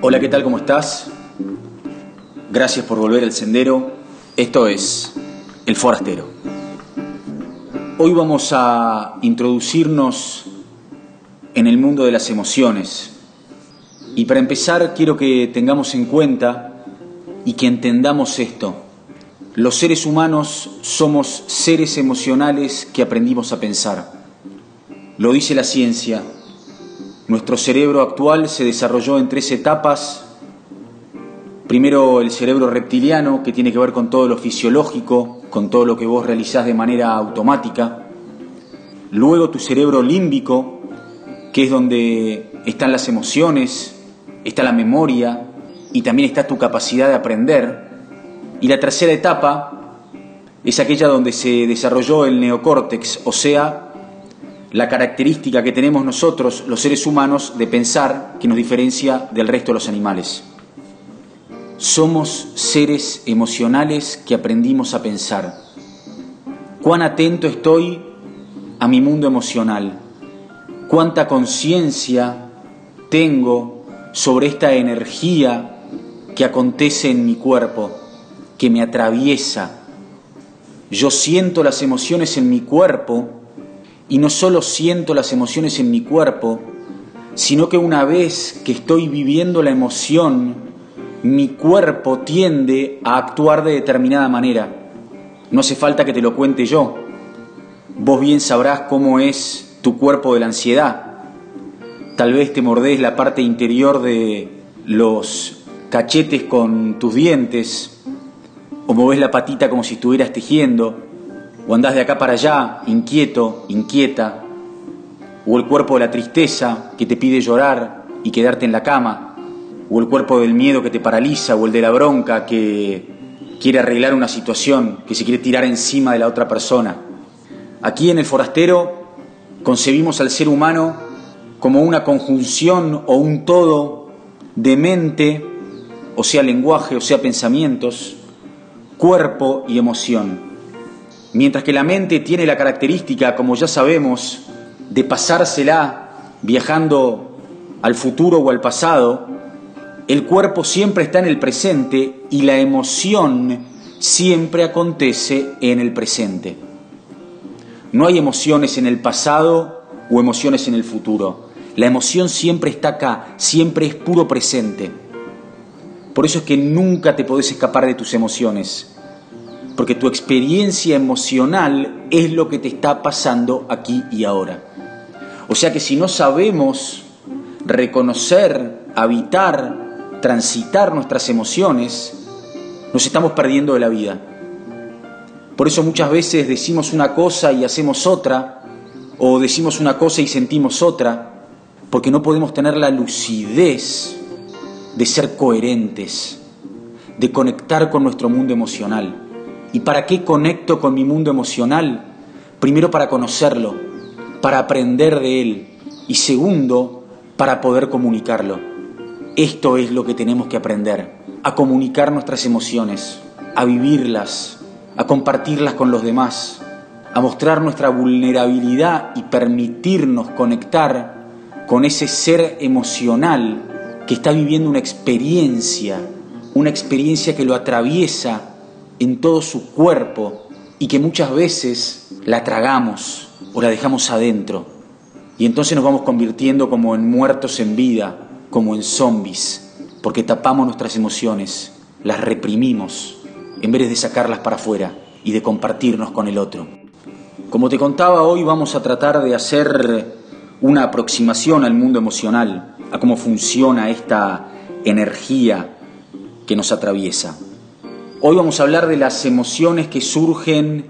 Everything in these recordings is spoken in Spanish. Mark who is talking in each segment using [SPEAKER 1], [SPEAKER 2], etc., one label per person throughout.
[SPEAKER 1] Hola, ¿qué tal? ¿Cómo estás? Gracias por volver al sendero. Esto es El Forastero. Hoy vamos a introducirnos en el mundo de las emociones. Y para empezar quiero que tengamos en cuenta y que entendamos esto. Los seres humanos somos seres emocionales que aprendimos a pensar. Lo dice la ciencia. Nuestro cerebro actual se desarrolló en tres etapas. Primero el cerebro reptiliano, que tiene que ver con todo lo fisiológico, con todo lo que vos realizás de manera automática. Luego tu cerebro límbico, que es donde están las emociones, está la memoria y también está tu capacidad de aprender. Y la tercera etapa es aquella donde se desarrolló el neocórtex, o sea, la característica que tenemos nosotros, los seres humanos, de pensar que nos diferencia del resto de los animales. Somos seres emocionales que aprendimos a pensar. Cuán atento estoy a mi mundo emocional. Cuánta conciencia tengo sobre esta energía que acontece en mi cuerpo, que me atraviesa. Yo siento las emociones en mi cuerpo y no solo siento las emociones en mi cuerpo, sino que una vez que estoy viviendo la emoción, mi cuerpo tiende a actuar de determinada manera. No hace falta que te lo cuente yo. Vos bien sabrás cómo es tu cuerpo de la ansiedad. Tal vez te mordés la parte interior de los cachetes con tus dientes, o movés la patita como si estuvieras tejiendo, o andás de acá para allá, inquieto, inquieta, o el cuerpo de la tristeza que te pide llorar y quedarte en la cama, o el cuerpo del miedo que te paraliza, o el de la bronca que quiere arreglar una situación, que se quiere tirar encima de la otra persona. Aquí en el forastero concebimos al ser humano como una conjunción o un todo de mente, o sea lenguaje, o sea pensamientos, cuerpo y emoción. Mientras que la mente tiene la característica, como ya sabemos, de pasársela viajando al futuro o al pasado, el cuerpo siempre está en el presente y la emoción siempre acontece en el presente. No hay emociones en el pasado o emociones en el futuro. La emoción siempre está acá, siempre es puro presente. Por eso es que nunca te podés escapar de tus emociones porque tu experiencia emocional es lo que te está pasando aquí y ahora. O sea que si no sabemos reconocer, habitar, transitar nuestras emociones, nos estamos perdiendo de la vida. Por eso muchas veces decimos una cosa y hacemos otra, o decimos una cosa y sentimos otra, porque no podemos tener la lucidez de ser coherentes, de conectar con nuestro mundo emocional. ¿Y para qué conecto con mi mundo emocional? Primero para conocerlo, para aprender de él y segundo, para poder comunicarlo. Esto es lo que tenemos que aprender, a comunicar nuestras emociones, a vivirlas, a compartirlas con los demás, a mostrar nuestra vulnerabilidad y permitirnos conectar con ese ser emocional que está viviendo una experiencia, una experiencia que lo atraviesa en todo su cuerpo y que muchas veces la tragamos o la dejamos adentro. Y entonces nos vamos convirtiendo como en muertos en vida, como en zombies, porque tapamos nuestras emociones, las reprimimos, en vez de sacarlas para afuera y de compartirnos con el otro. Como te contaba, hoy vamos a tratar de hacer una aproximación al mundo emocional, a cómo funciona esta energía que nos atraviesa. Hoy vamos a hablar de las emociones que surgen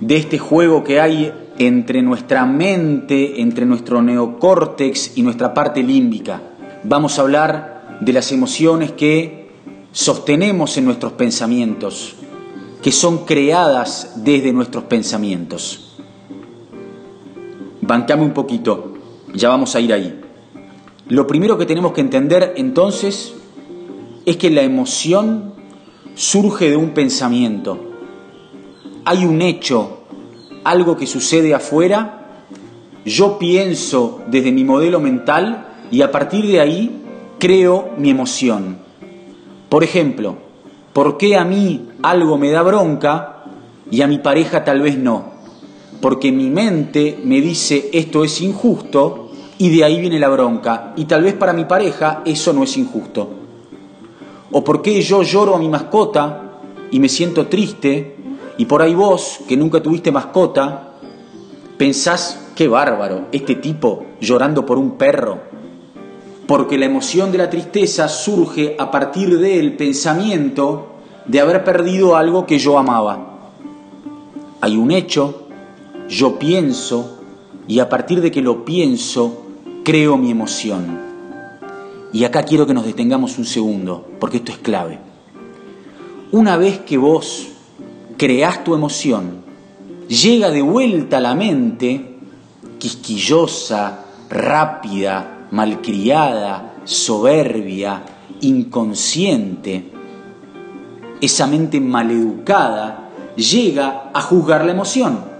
[SPEAKER 1] de este juego que hay entre nuestra mente, entre nuestro neocórtex y nuestra parte límbica. Vamos a hablar de las emociones que sostenemos en nuestros pensamientos, que son creadas desde nuestros pensamientos. Bancame un poquito, ya vamos a ir ahí. Lo primero que tenemos que entender entonces es que la emoción surge de un pensamiento. Hay un hecho, algo que sucede afuera, yo pienso desde mi modelo mental y a partir de ahí creo mi emoción. Por ejemplo, ¿por qué a mí algo me da bronca y a mi pareja tal vez no? Porque mi mente me dice esto es injusto y de ahí viene la bronca. Y tal vez para mi pareja eso no es injusto. O por qué yo lloro a mi mascota y me siento triste y por ahí vos, que nunca tuviste mascota, pensás, qué bárbaro, este tipo llorando por un perro. Porque la emoción de la tristeza surge a partir del pensamiento de haber perdido algo que yo amaba. Hay un hecho, yo pienso, y a partir de que lo pienso, creo mi emoción. Y acá quiero que nos detengamos un segundo, porque esto es clave. Una vez que vos creás tu emoción, llega de vuelta a la mente, quisquillosa, rápida, malcriada, soberbia, inconsciente, esa mente maleducada llega a juzgar la emoción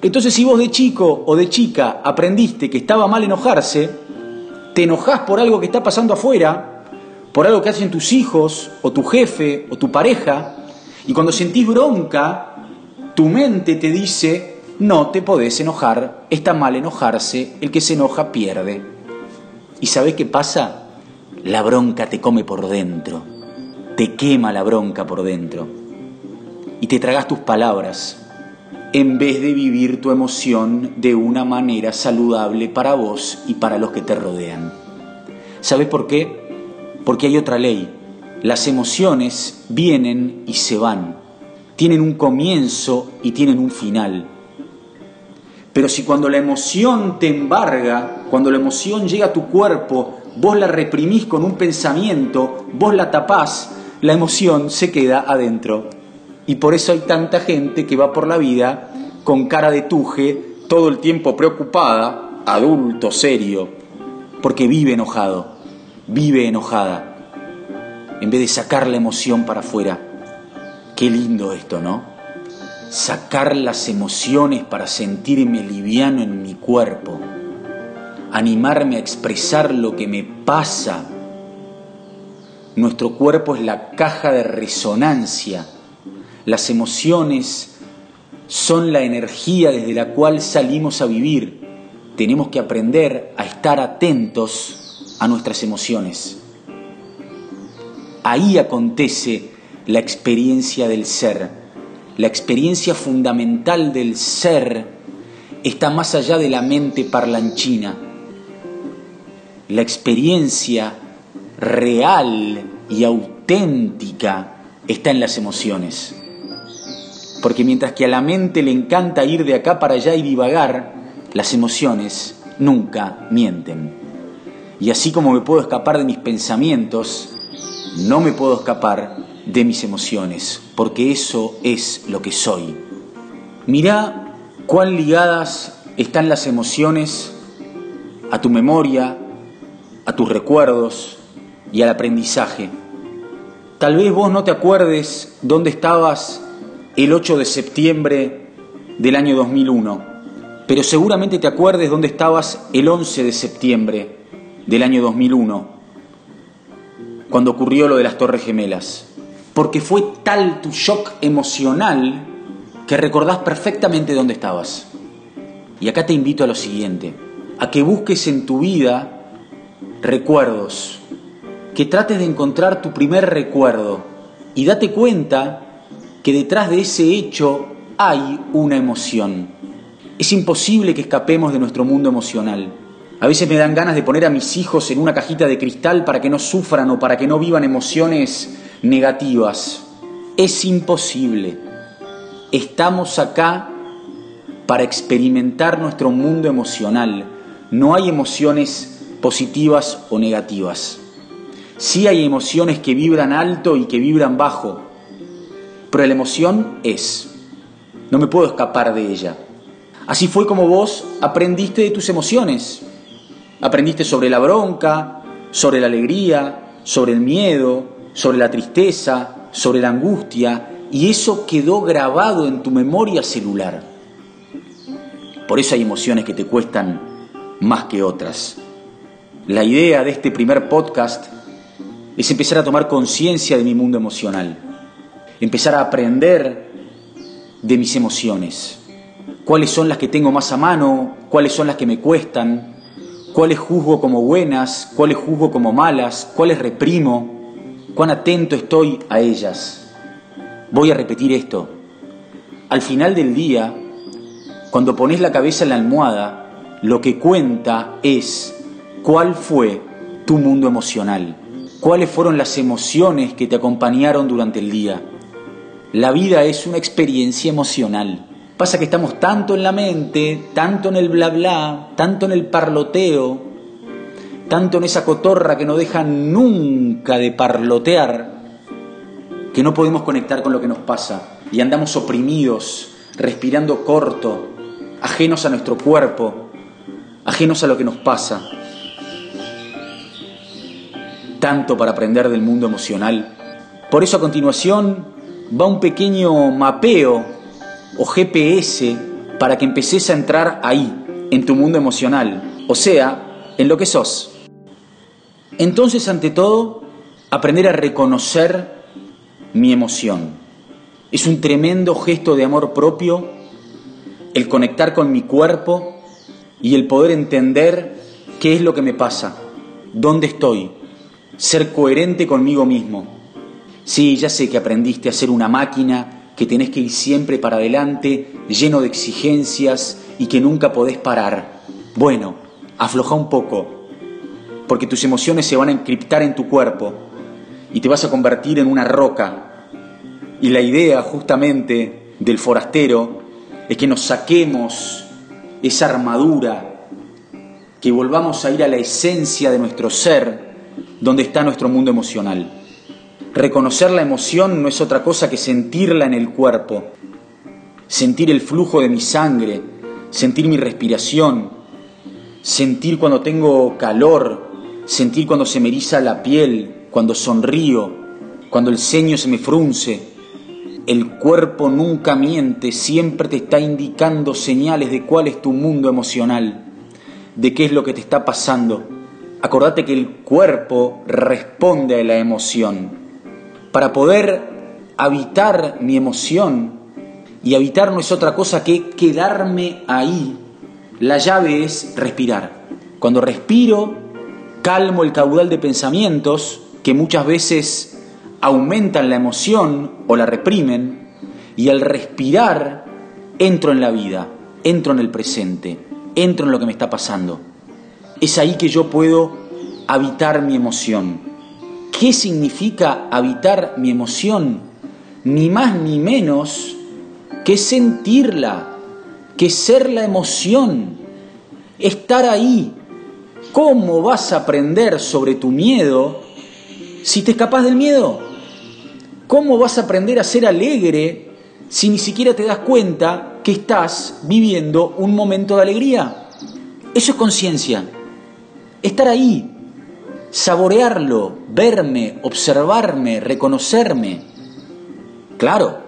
[SPEAKER 1] entonces si vos de chico o de chica aprendiste que estaba mal enojarse, te enojás por algo que está pasando afuera, por algo que hacen tus hijos o tu jefe o tu pareja, y cuando sentís bronca, tu mente te dice, no te podés enojar, está mal enojarse, el que se enoja pierde. ¿Y sabés qué pasa? La bronca te come por dentro, te quema la bronca por dentro, y te tragas tus palabras, en vez de vivir tu emoción de una manera saludable para vos y para los que te rodean. ¿Sabes por qué? Porque hay otra ley. Las emociones vienen y se van. Tienen un comienzo y tienen un final. Pero si cuando la emoción te embarga, cuando la emoción llega a tu cuerpo, vos la reprimís con un pensamiento, vos la tapás, la emoción se queda adentro y por eso hay tanta gente que va por la vida con cara de tuje, todo el tiempo preocupada, adulto, serio, porque vive enojado, vive enojada, en vez de sacar la emoción para afuera. Qué lindo esto, ¿no? Sacar las emociones para sentirme liviano en mi cuerpo, animarme a expresar lo que me pasa. Nuestro cuerpo es la caja de resonancia las emociones son la energía desde la cual salimos a vivir. Tenemos que aprender a estar atentos a nuestras emociones. Ahí acontece la experiencia del ser. La experiencia fundamental del ser está más allá de la mente parlanchina. La experiencia real y auténtica está en las emociones. Porque mientras que a la mente le encanta ir de acá para allá y divagar, las emociones nunca mienten. Y así como me puedo escapar de mis pensamientos, no me puedo escapar de mis emociones, porque eso es lo que soy. Mirá cuán ligadas están las emociones a tu memoria, a tus recuerdos y al aprendizaje. Tal vez vos no te acuerdes dónde estabas el 8 de septiembre del año 2001, pero seguramente te acuerdes dónde estabas el 11 de septiembre del año 2001, cuando ocurrió lo de las Torres Gemelas, porque fue tal tu shock emocional que recordás perfectamente dónde estabas. Y acá te invito a lo siguiente, a que busques en tu vida recuerdos, que trates de encontrar tu primer recuerdo y date cuenta que detrás de ese hecho hay una emoción. Es imposible que escapemos de nuestro mundo emocional. A veces me dan ganas de poner a mis hijos en una cajita de cristal para que no sufran o para que no vivan emociones negativas. Es imposible. Estamos acá para experimentar nuestro mundo emocional. No hay emociones positivas o negativas. Sí hay emociones que vibran alto y que vibran bajo, pero la emoción es. No me puedo escapar de ella. Así fue como vos aprendiste de tus emociones. Aprendiste sobre la bronca, sobre la alegría, sobre el miedo, sobre la tristeza, sobre la angustia, y eso quedó grabado en tu memoria celular. Por eso hay emociones que te cuestan más que otras. La idea de este primer podcast es empezar a tomar conciencia de mi mundo emocional, empezar a aprender de mis emociones, cuáles son las que tengo más a mano, cuáles son las que me cuestan, cuáles juzgo como buenas, cuáles juzgo como malas, cuáles reprimo, cuán atento estoy a ellas. Voy a repetir esto. Al final del día, cuando pones la cabeza en la almohada, lo que cuenta es cuál fue tu mundo emocional, cuáles fueron las emociones que te acompañaron durante el día. La vida es una experiencia emocional. Pasa que estamos tanto en la mente, tanto en el bla bla, tanto en el parloteo, tanto en esa cotorra que no deja nunca de parlotear, que no podemos conectar con lo que nos pasa y andamos oprimidos, respirando corto, ajenos a nuestro cuerpo, ajenos a lo que nos pasa. Tanto para aprender del mundo emocional. Por eso a continuación va un pequeño mapeo o GPS para que empeces a entrar ahí, en tu mundo emocional, o sea, en lo que sos. Entonces, ante todo, aprender a reconocer mi emoción. Es un tremendo gesto de amor propio el conectar con mi cuerpo y el poder entender qué es lo que me pasa, dónde estoy, ser coherente conmigo mismo. Sí, ya sé que aprendiste a ser una máquina que tenés que ir siempre para adelante, lleno de exigencias y que nunca podés parar. Bueno, afloja un poco, porque tus emociones se van a encriptar en tu cuerpo y te vas a convertir en una roca. Y la idea justamente del forastero es que nos saquemos esa armadura, que volvamos a ir a la esencia de nuestro ser, donde está nuestro mundo emocional. Reconocer la emoción no es otra cosa que sentirla en el cuerpo, sentir el flujo de mi sangre, sentir mi respiración, sentir cuando tengo calor, sentir cuando se me eriza la piel, cuando sonrío, cuando el ceño se me frunce. El cuerpo nunca miente, siempre te está indicando señales de cuál es tu mundo emocional, de qué es lo que te está pasando. Acordate que el cuerpo responde a la emoción para poder habitar mi emoción, y habitar no es otra cosa que quedarme ahí, la llave es respirar. Cuando respiro, calmo el caudal de pensamientos que muchas veces aumentan la emoción o la reprimen, y al respirar entro en la vida, entro en el presente, entro en lo que me está pasando. Es ahí que yo puedo habitar mi emoción. ¿Qué significa habitar mi emoción? Ni más ni menos que sentirla, que ser la emoción, estar ahí. ¿Cómo vas a aprender sobre tu miedo si te escapas del miedo? ¿Cómo vas a aprender a ser alegre si ni siquiera te das cuenta que estás viviendo un momento de alegría? Eso es conciencia. Estar ahí, saborearlo, verme, observarme, reconocerme. Claro,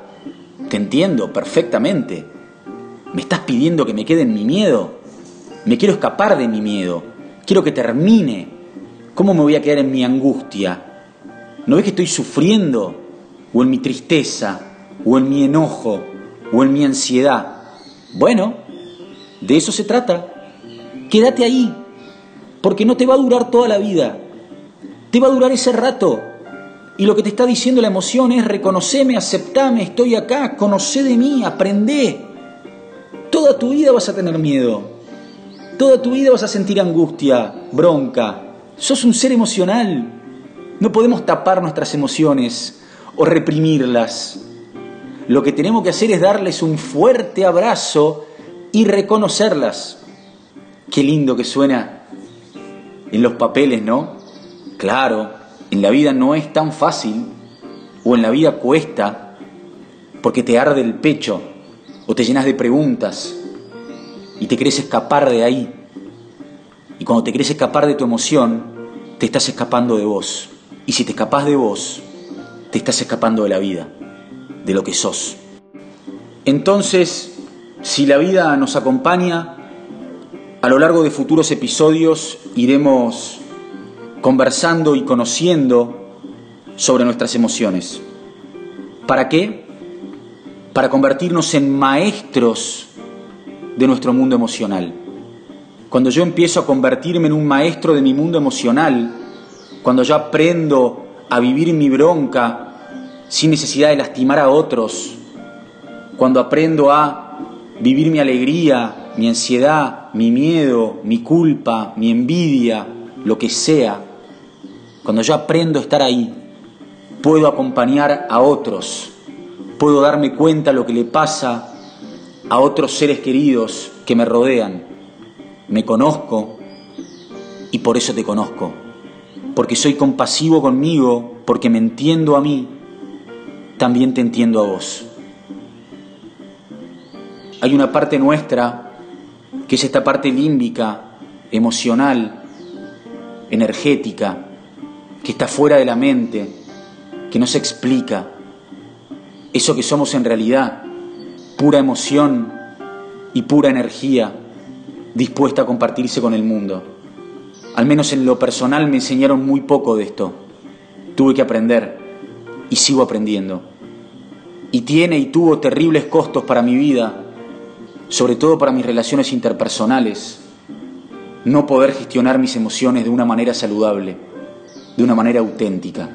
[SPEAKER 1] te entiendo perfectamente. Me estás pidiendo que me quede en mi miedo. Me quiero escapar de mi miedo. Quiero que termine. ¿Cómo me voy a quedar en mi angustia? ¿No ves que estoy sufriendo? ¿O en mi tristeza? ¿O en mi enojo? ¿O en mi ansiedad? Bueno, de eso se trata. Quédate ahí, porque no te va a durar toda la vida. Te va a durar ese rato. Y lo que te está diciendo la emoción es reconoceme, aceptame, estoy acá, conoce de mí, aprende. Toda tu vida vas a tener miedo. Toda tu vida vas a sentir angustia, bronca. Sos un ser emocional. No podemos tapar nuestras emociones o reprimirlas. Lo que tenemos que hacer es darles un fuerte abrazo y reconocerlas. Qué lindo que suena en los papeles, ¿no? Claro, en la vida no es tan fácil, o en la vida cuesta, porque te arde el pecho, o te llenas de preguntas, y te querés escapar de ahí. Y cuando te querés escapar de tu emoción, te estás escapando de vos. Y si te escapas de vos, te estás escapando de la vida, de lo que sos. Entonces, si la vida nos acompaña, a lo largo de futuros episodios iremos conversando y conociendo sobre nuestras emociones. ¿Para qué? Para convertirnos en maestros de nuestro mundo emocional. Cuando yo empiezo a convertirme en un maestro de mi mundo emocional, cuando yo aprendo a vivir mi bronca sin necesidad de lastimar a otros, cuando aprendo a vivir mi alegría, mi ansiedad, mi miedo, mi culpa, mi envidia, lo que sea, cuando yo aprendo a estar ahí, puedo acompañar a otros, puedo darme cuenta de lo que le pasa a otros seres queridos que me rodean. Me conozco y por eso te conozco, porque soy compasivo conmigo, porque me entiendo a mí, también te entiendo a vos. Hay una parte nuestra que es esta parte límbica, emocional, energética, que está fuera de la mente, que no se explica. Eso que somos en realidad, pura emoción y pura energía dispuesta a compartirse con el mundo. Al menos en lo personal me enseñaron muy poco de esto. Tuve que aprender y sigo aprendiendo. Y tiene y tuvo terribles costos para mi vida sobre todo para mis relaciones interpersonales, no poder gestionar mis emociones de una manera saludable, de una manera auténtica.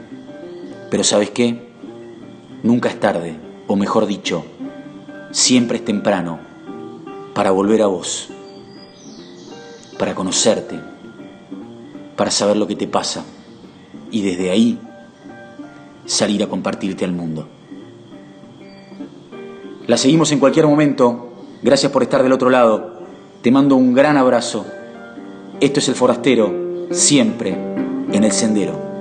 [SPEAKER 1] Pero sabes qué? Nunca es tarde, o mejor dicho, siempre es temprano para volver a vos, para conocerte, para saber lo que te pasa y desde ahí salir a compartirte al mundo. La seguimos en cualquier momento Gracias por estar del otro lado. Te mando un gran abrazo. Esto es el forastero, siempre en el sendero.